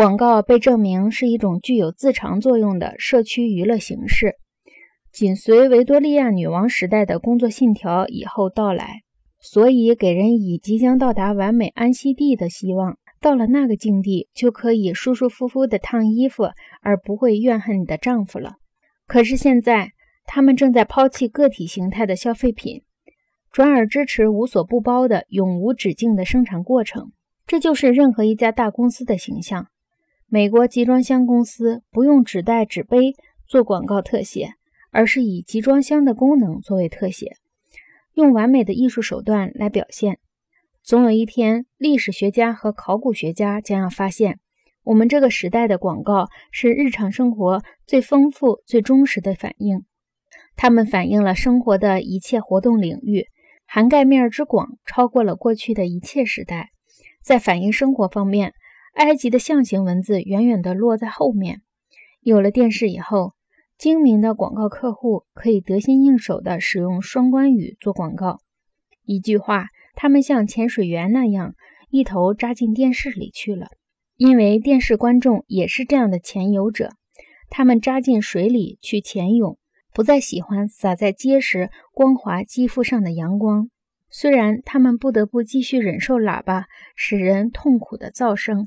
广告被证明是一种具有自偿作用的社区娱乐形式，紧随维多利亚女王时代的工作信条以后到来，所以给人以即将到达完美安息地的希望。到了那个境地，就可以舒舒服服地烫衣服，而不会怨恨你的丈夫了。可是现在，他们正在抛弃个体形态的消费品，转而支持无所不包的永无止境的生产过程。这就是任何一家大公司的形象。美国集装箱公司不用纸袋、纸杯做广告特写，而是以集装箱的功能作为特写，用完美的艺术手段来表现。总有一天，历史学家和考古学家将要发现，我们这个时代的广告是日常生活最丰富、最忠实的反应。它们反映了生活的一切活动领域，涵盖面之广，超过了过去的一切时代。在反映生活方面，埃及的象形文字远远地落在后面。有了电视以后，精明的广告客户可以得心应手地使用双关语做广告。一句话，他们像潜水员那样一头扎进电视里去了。因为电视观众也是这样的潜游者，他们扎进水里去潜泳，不再喜欢洒在结实光滑肌肤上的阳光。虽然他们不得不继续忍受喇叭使人痛苦的噪声。